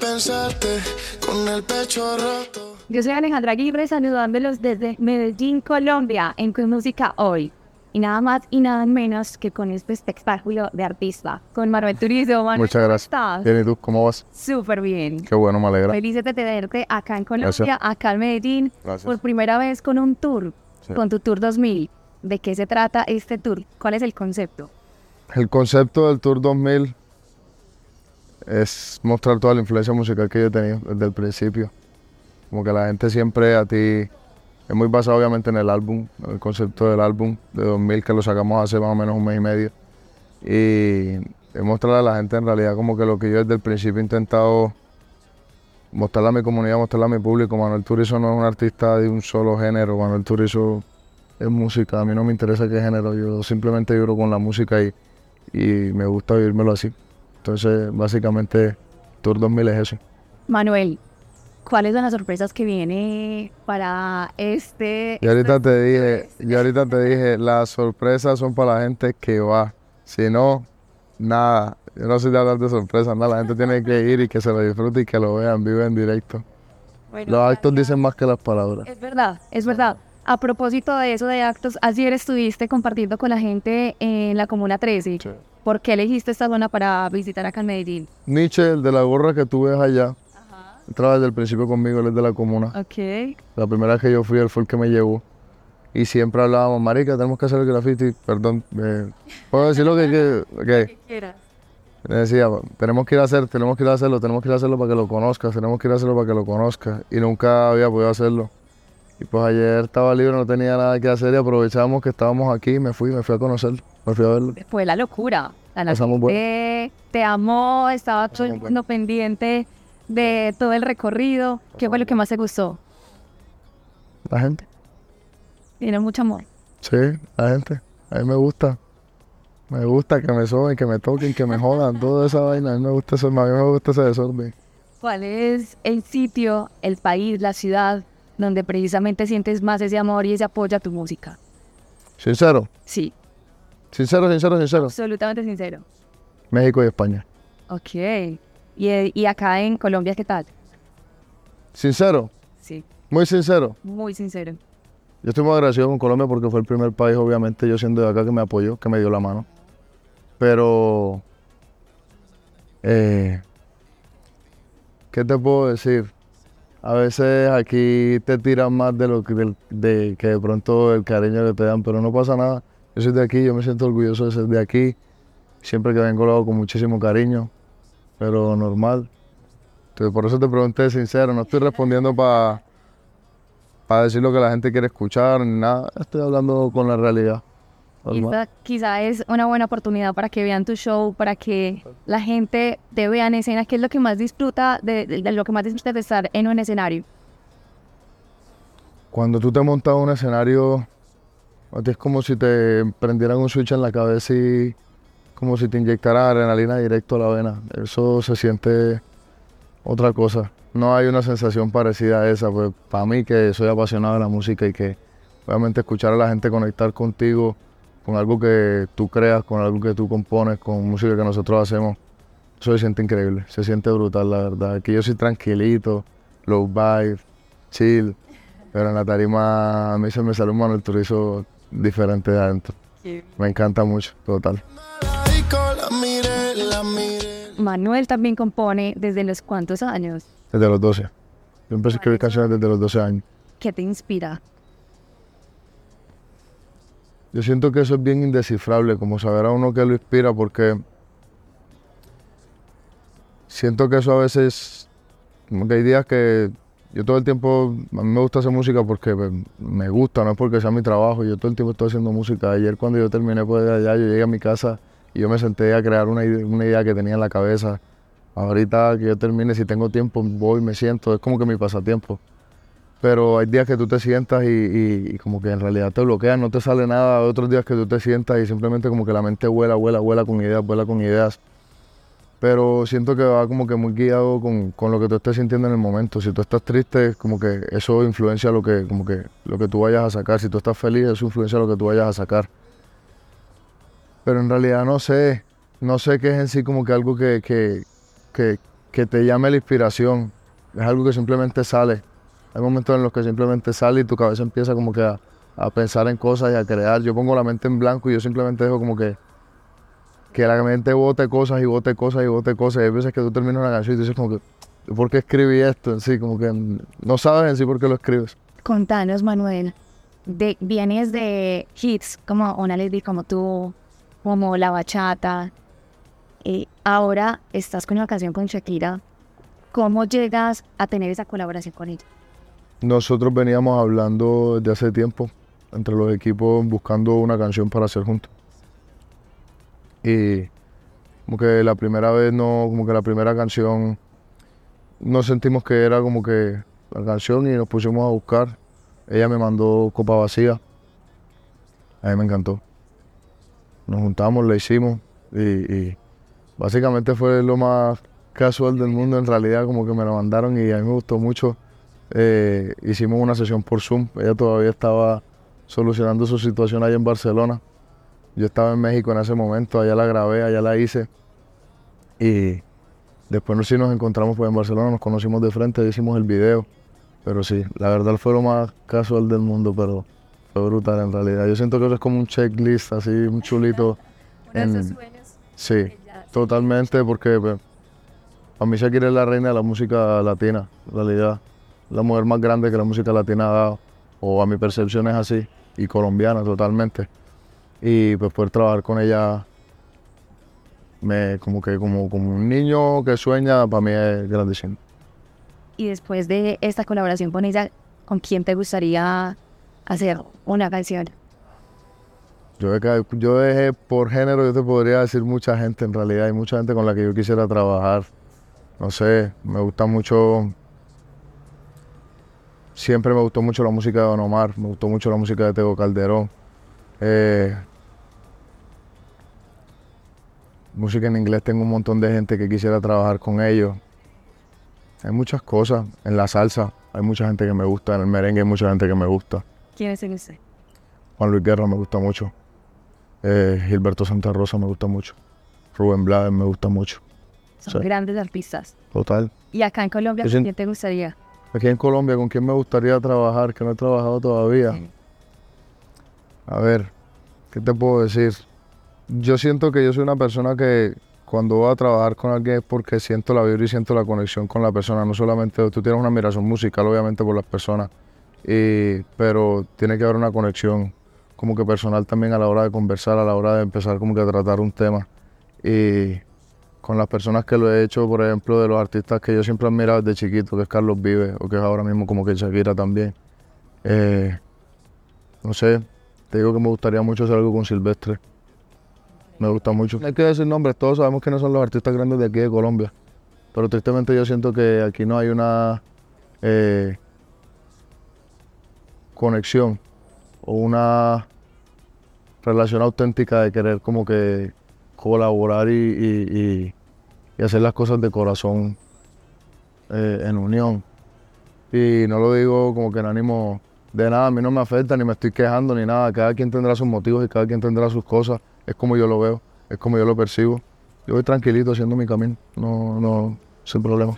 pensarte con el pecho roto. Yo soy Alejandra Aguirre saludándolos desde Medellín, Colombia, en Con Música Hoy. Y nada más y nada menos que con este espectáculo de artista, con Manuel Turizo. Manuel, Muchas ¿cómo gracias. estás? Bien, ¿y tú cómo vas? Súper bien. Qué bueno, me alegra. Felices de tenerte acá en Colombia, Gracias. acá en Medellín, Gracias. por primera vez con un tour, Sí. con tu Tour 2000. ¿De qué se trata este tour? ¿Cuál es el concepto? El concepto del Tour 2000 es mostrar toda la influencia musical que yo he tenido desde el principio. Como que la gente siempre a ti... Es muy basado obviamente en el álbum, en el concepto del álbum de 2000 que lo sacamos hace más o menos un mes y medio. Y es mostrarle a la gente en realidad como que lo que yo desde el principio he intentado mostrarle a mi comunidad, mostrarle a mi público. Manuel Turizo no es un artista de un solo género, Manuel Turizo es música, a mí no me interesa qué género, yo simplemente vibro con la música y, y me gusta vivírmelo así. Entonces, básicamente, Tour 2000 es eso. Manuel, ¿cuáles son las sorpresas que viene para este? Y ahorita te dije, y ahorita te dije, las sorpresas son para la gente que va. Si no, nada. Yo no soy de hablar de sorpresas, nada. La gente tiene que ir y que se lo disfrute y que lo vean, vive en directo. Bueno, Los actos dicen más que las palabras. Es verdad, es verdad. A propósito de eso de actos, ayer estuviste compartiendo con la gente en la Comuna 13. Sí. ¿Por qué elegiste esta zona para visitar acá en Medellín? Nietzsche, el de la gorra que tú ves allá, entraba desde el principio conmigo, él es de la comuna. Ok. La primera vez que yo fui, él fue el que me llevó. Y siempre hablábamos, marica, tenemos que hacer el graffiti. Perdón, eh, ¿puedo decir lo que... que que- quieras. Me decía, tenemos que ir a hacer, tenemos que ir a hacerlo, tenemos que ir a hacerlo para que lo conozcas, tenemos que ir a hacerlo para que lo conozcas. Y nunca había podido hacerlo. Y pues ayer estaba libre, no tenía nada que hacer y aprovechamos que estábamos aquí, me fui, me fui a conocerlo, me fui a verlo. Fue la locura. La gente te amó, estaba todo el mundo pendiente de todo el recorrido. ¿Qué fue lo que más te gustó? La gente, Tiene mucho amor. sí, la gente, a mí me gusta. Me gusta que me soben, que me toquen, que me jodan, toda esa vaina. A mí me gusta eso, a mí me gusta ese desorden. ¿Cuál es el sitio, el país, la ciudad donde precisamente sientes más ese amor y ese apoyo a tu música? Sincero, Sí, sincero, sincero, sincero. absolutamente sincero. México y España. Ok. ¿Y, y acá en Colombia qué tal? Sincero, Sí, muy sincero. muy sincero. Yo estoy muy agradecido con Colombia porque fue el primer país, obviamente, yo siendo de acá, que me apoyó, que me dio la mano. Pero, eh, ¿qué te puedo decir? A veces aquí te tiran más de lo que, de, que de pronto el cariño que te dan, pero no pasa nada. Yo soy de aquí, yo me siento orgulloso de ser de aquí. Siempre que vengo lo hago con muchísimo cariño, pero normal. Entonces, por eso te pregunté sincero, no estoy respondiendo para para decir lo que la gente quiere escuchar, ni nada. Estoy hablando con la realidad. Y esta quizá es una buena oportunidad para que vean tu show, para que la gente te vea en escena, que es lo que más disfruta, de, de- de lo que más disfruta de estar en un escenario. Cuando tú te montas un escenario, a ti es como si te prendieran un switch en la cabeza y como si te inyectaran adrenalina directo a la vena. Eso se siente otra cosa. No hay una sensación parecida a esa. Pues para mí que soy apasionado de la música y que obviamente escuchar a la gente conectar contigo con algo que tú creas, con algo que tú compones, con música que nosotros hacemos, eso se siente increíble, se siente brutal, la verdad. Aquí yo soy tranquilito, low vibe, chill, pero en la tarima a mí se me sale un Manuel Turizo diferente de adentro. Me encanta mucho, total. Manuel también compone desde los cuántos años. Desde los 12. Yo empecé a escribir canciones desde los 12 años. ¿Qué te inspira? Yo siento que eso es bien indescifrable, como saber a uno que lo inspira, porque siento que eso a veces, como que hay días que yo todo el tiempo, a mí me gusta hacer música porque pues, me gusta, no es porque sea mi trabajo, yo todo el tiempo estoy haciendo música. Ayer cuando yo terminé pues de allá, yo llegué a mi casa y yo me senté a crear una, una idea que tenía en la cabeza. Ahorita que yo termine, si tengo tiempo, voy, me siento, es como que mi pasatiempo. Pero hay días que tú te sientas y, como que en realidad te bloqueas, no te sale nada. Hay otros días que tú te sientas y simplemente como que la mente vuela, vuela, vuela con ideas, vuela con ideas. Pero siento que va como que muy guiado con, con lo que tú estés sintiendo en el momento. Si tú estás triste, como que eso influencia lo que, como que, lo que tú vayas a sacar. Si tú estás feliz, eso influencia lo que tú vayas a sacar. Pero en realidad no sé, no sé qué es en sí como que algo que, que, que, que te llame la inspiración. Es algo que simplemente sale. Hay momentos en los que simplemente sale y tu cabeza empieza como que a, a pensar en cosas y a crear. Yo pongo la mente en blanco y yo simplemente dejo como que que la mente bote cosas y bote cosas y bote cosas. Y hay veces que tú terminas una canción y dices como que, ¿por qué escribí esto en sí? Como que no sabes en sí por qué lo escribes. Contanos, Manuel, de, vienes de hits como Una Lady como tú, como La Bachata, y ahora estás con una canción con Shakira. ¿Cómo llegas a tener esa colaboración con ella? Nosotros veníamos hablando desde hace tiempo entre los equipos buscando una canción para hacer juntos. Y como que la primera vez no, como que la primera canción no sentimos que era como que la canción y nos pusimos a buscar. Ella me mandó copa vacía. A mí me encantó. Nos juntamos, la hicimos y, básicamente fue lo más casual del mundo en realidad, como que me lo mandaron y a mí me gustó mucho. Eh, hicimos una sesión por Zoom, ella todavía estaba solucionando su situación allá en Barcelona. Yo estaba en México en ese momento, allá la grabé, allá la hice. Y después sí nos encontramos pues, en Barcelona, nos conocimos de frente, hicimos el video. Pero sí, la verdad fue lo más casual del mundo, pero fue brutal en realidad. Yo siento que eso es como un checklist, así, un chulito. en- Sí, totalmente, porque pues, para mí Shakira es la reina de la música latina, en realidad. La mujer más grande que la música latina ha dado, o a mi percepción es así, y colombiana totalmente. Y pues poder trabajar con ella, me, como que como, como un niño que sueña, para mí es grandísimo. Y después de esta colaboración con ella, ¿con quién te gustaría hacer una canción? Yo, yo dejé por género, yo te podría decir mucha gente en realidad, hay mucha gente con la que yo quisiera trabajar. No sé, me gusta mucho. Siempre me gustó mucho la música de Don Omar, me gustó mucho la música de Tego Calderón. Eh, música en inglés, tengo un montón de gente que quisiera trabajar con ellos. Hay muchas cosas. En la salsa hay mucha gente que me gusta, en el merengue hay mucha gente que me gusta. ¿Quién es usted? Juan Luis Guerra me gusta mucho. Eh, Gilberto Santa Rosa me gusta mucho. Rubén Blades me gusta mucho. Son grandes artistas. Total. ¿Y acá en Colombia, quién te gustaría? Aquí en Colombia, ¿con quién me gustaría trabajar? Que no he trabajado todavía. A ver, ¿qué te puedo decir? Yo siento que yo soy una persona que cuando voy a trabajar con alguien es porque siento la vibra y siento la conexión con la persona. No solamente tú tienes una admiración musical, obviamente, por las personas, y- pero tiene que haber una conexión como que personal también a la hora de conversar, a la hora de empezar como que a tratar un tema. Y con las personas que lo he hecho, por ejemplo, de los artistas que yo siempre he admirado desde chiquito, que es Carlos Vive, o que es ahora mismo como que Shakira también. Eh, no sé, te digo que me gustaría mucho hacer algo con Silvestre. Me gusta mucho. No hay que decir nombres, todos sabemos quiénes son los artistas grandes de aquí de Colombia. Pero tristemente yo siento que aquí no hay una eh, conexión o una relación auténtica de querer como que colaborar y, y- y- y hacer las cosas de corazón eh, en unión. Y no lo digo como que en ánimo de nada, a mí no me afecta, ni me estoy quejando, ni nada. Cada quien tendrá sus motivos y cada quien tendrá sus cosas. Es como yo lo veo, es como yo lo percibo. Yo voy tranquilito haciendo mi camino, no, no, sin problema.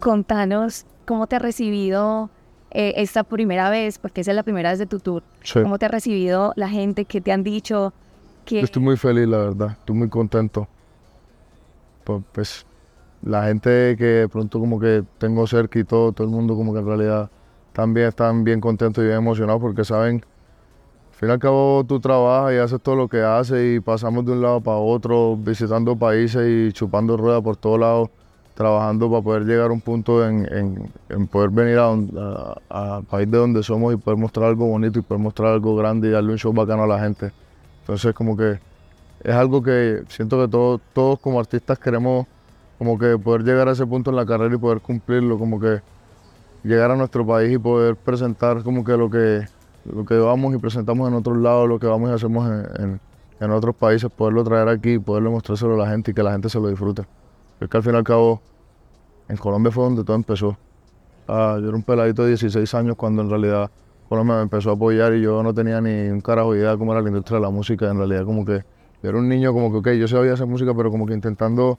Contanos cómo te ha recibido eh, esta primera vez, porque esa es la primera vez de tu tour. Sí. ¿Cómo te ha recibido la gente que te han dicho que Yo estoy muy feliz, la verdad. Estoy muy contento. Pues, pues, la gente que de pronto como que tengo cerca y todo, todo el mundo como que en realidad también están bien contentos y bien emocionados porque saben, al fin y al cabo tú trabajas y haces todo lo que haces y pasamos de un lado para otro, visitando países y chupando ruedas por todos lados, trabajando para poder llegar a un punto en, en- poder venir a, don- a- al país de donde somos y poder mostrar algo bonito y poder mostrar algo grande y darle un show bacano a la gente. Entonces como que es algo que siento que todos, todos como artistas queremos como que poder llegar a ese punto en la carrera y poder cumplirlo, como que llegar a nuestro país y poder presentar como que lo que, lo que vamos y presentamos en otros lados, lo que vamos y hacemos en, en- otros países, poderlo traer aquí, poderlo mostrárselo a la gente y que la gente se lo disfrute. Porque al fin y al cabo, en Colombia fue donde todo empezó. Ah, yo era un peladito de 16 años cuando en realidad Colombia me empezó a apoyar y yo no tenía ni un carajo de idea de cómo era la industria de la música. En realidad como que Yo era un niño como que, ok, yo sabía hacer música, pero como que intentando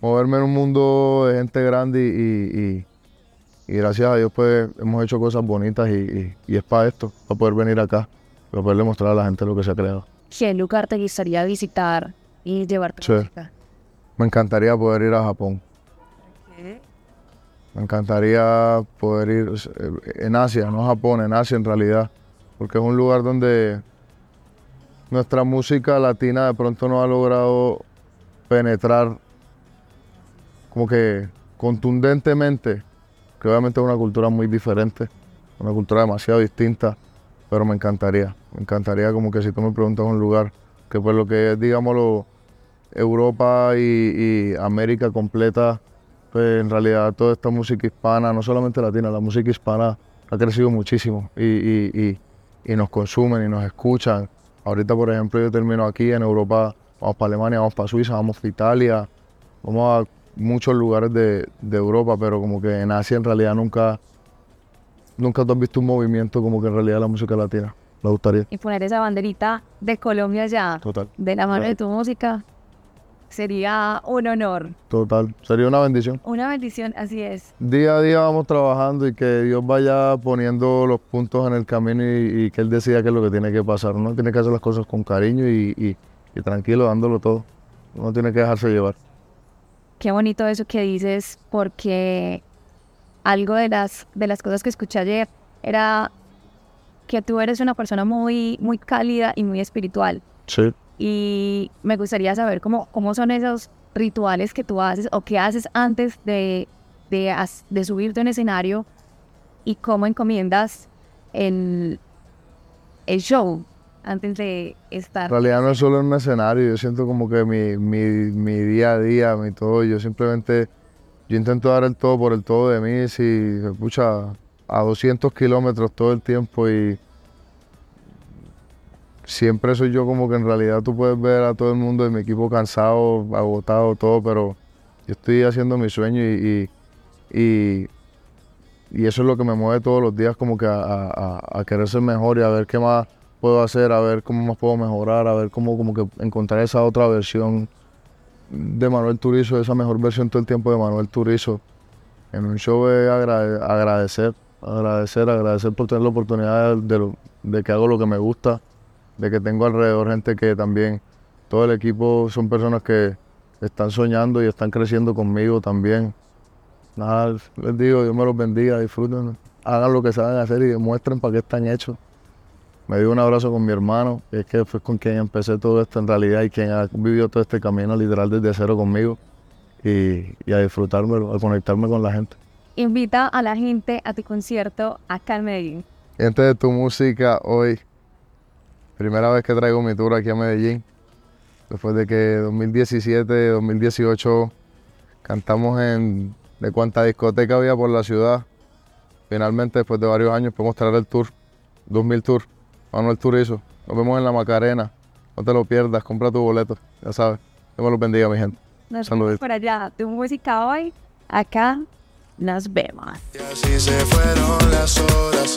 moverme en un mundo de gente grande y, y- y gracias a Dios pues hemos hecho cosas bonitas y, y- y es para esto, para poder venir acá, para poderle mostrar a la gente lo que se ha creado. ¿Qué lugar te gustaría visitar y llevar tu Sí. música? Me encantaría poder ir a Japón. Me encantaría poder ir en Asia, no Japón, en Asia en realidad, porque es un lugar donde nuestra música latina de pronto no ha logrado penetrar como que contundentemente, que obviamente es una cultura muy diferente, una cultura demasiado distinta, pero me encantaría, me encantaría como que si tú me preguntas un lugar, que pues lo que es, digámoslo, Europa y, y América completa, pues en realidad toda esta música hispana, no solamente latina, la música hispana ha crecido muchísimo y, y- y- y nos consumen y nos escuchan. Ahorita, por ejemplo, yo termino aquí en Europa, vamos para Alemania, vamos para Suiza, vamos para Italia, vamos a muchos lugares de, de Europa, pero como que en Asia en realidad nunca, nunca tú has visto un movimiento como que en realidad la música latina. Me gustaría, Y poner esa banderita de Colombia ya, total, de la mano de tu música, sería un honor. total. Sería una bendición. Una bendición, así es. día a día vamos trabajando y que Dios vaya poniendo los puntos en el camino y, y que Él decida qué es lo que tiene que pasar. Uno tiene que hacer las cosas con cariño y, y- y tranquilo, dándolo todo. Uno tiene que dejarse llevar. Qué bonito eso que dices, porque algo de las, de las cosas que escuché ayer era que tú eres una persona muy, muy cálida y muy espiritual. Sí. Y me gustaría saber cómo, cómo son esos rituales que tú haces o que haces antes de, de, subirte a un escenario y cómo encomiendas el, el show antes de En estar. realidad no es solo en un escenario, yo siento como que mi, mi, mi día a día, mi todo, yo simplemente, yo intento dar el todo por el todo de mí, si, pucha, a 200 kilómetros todo el tiempo y siempre soy yo como que en realidad tú puedes ver a todo el mundo de mi equipo cansado, agotado, todo, pero yo estoy haciendo mi sueño y, y, y- eso es lo que me mueve todos los días como que a, a- querer ser mejor y a ver qué más puedo hacer, a ver cómo más puedo mejorar, a ver cómo como que encontrar esa otra versión de Manuel Turizo, esa mejor versión todo el tiempo de Manuel Turizo. En un show es agrade- agradecer, agradecer, agradecer por tener la oportunidad de, lo- de que hago lo que me gusta, de que tengo alrededor gente que también, todo el equipo son personas que están soñando y están creciendo conmigo también. Nada, les digo, Dios me los bendiga, disfruten, hagan lo que saben hacer y demuestren para qué están hechos. Me dio un abrazo con mi hermano, que es que fue con quien empecé todo esto en realidad y quien ha vivido todo este camino literal desde cero conmigo y, y a disfrutármelo, a conectarme con la gente. Invita a la gente a tu concierto acá en Medellín. Gente de tu música hoy, primera vez que traigo mi tour aquí a Medellín, después de que 2017, 2018 cantamos en de cuánta discoteca había por la ciudad. Finalmente, después de varios años, podemos traer el tour, 2000 Tour, Manuel Turizo. Nos vemos en la Macarena, no te lo pierdas, compra tu boleto, ya sabes. Dios me los bendiga, mi gente. Nos Saludos. vemos por allá. Tu música hoy, acá nos vemos. Y así se fueron las horas.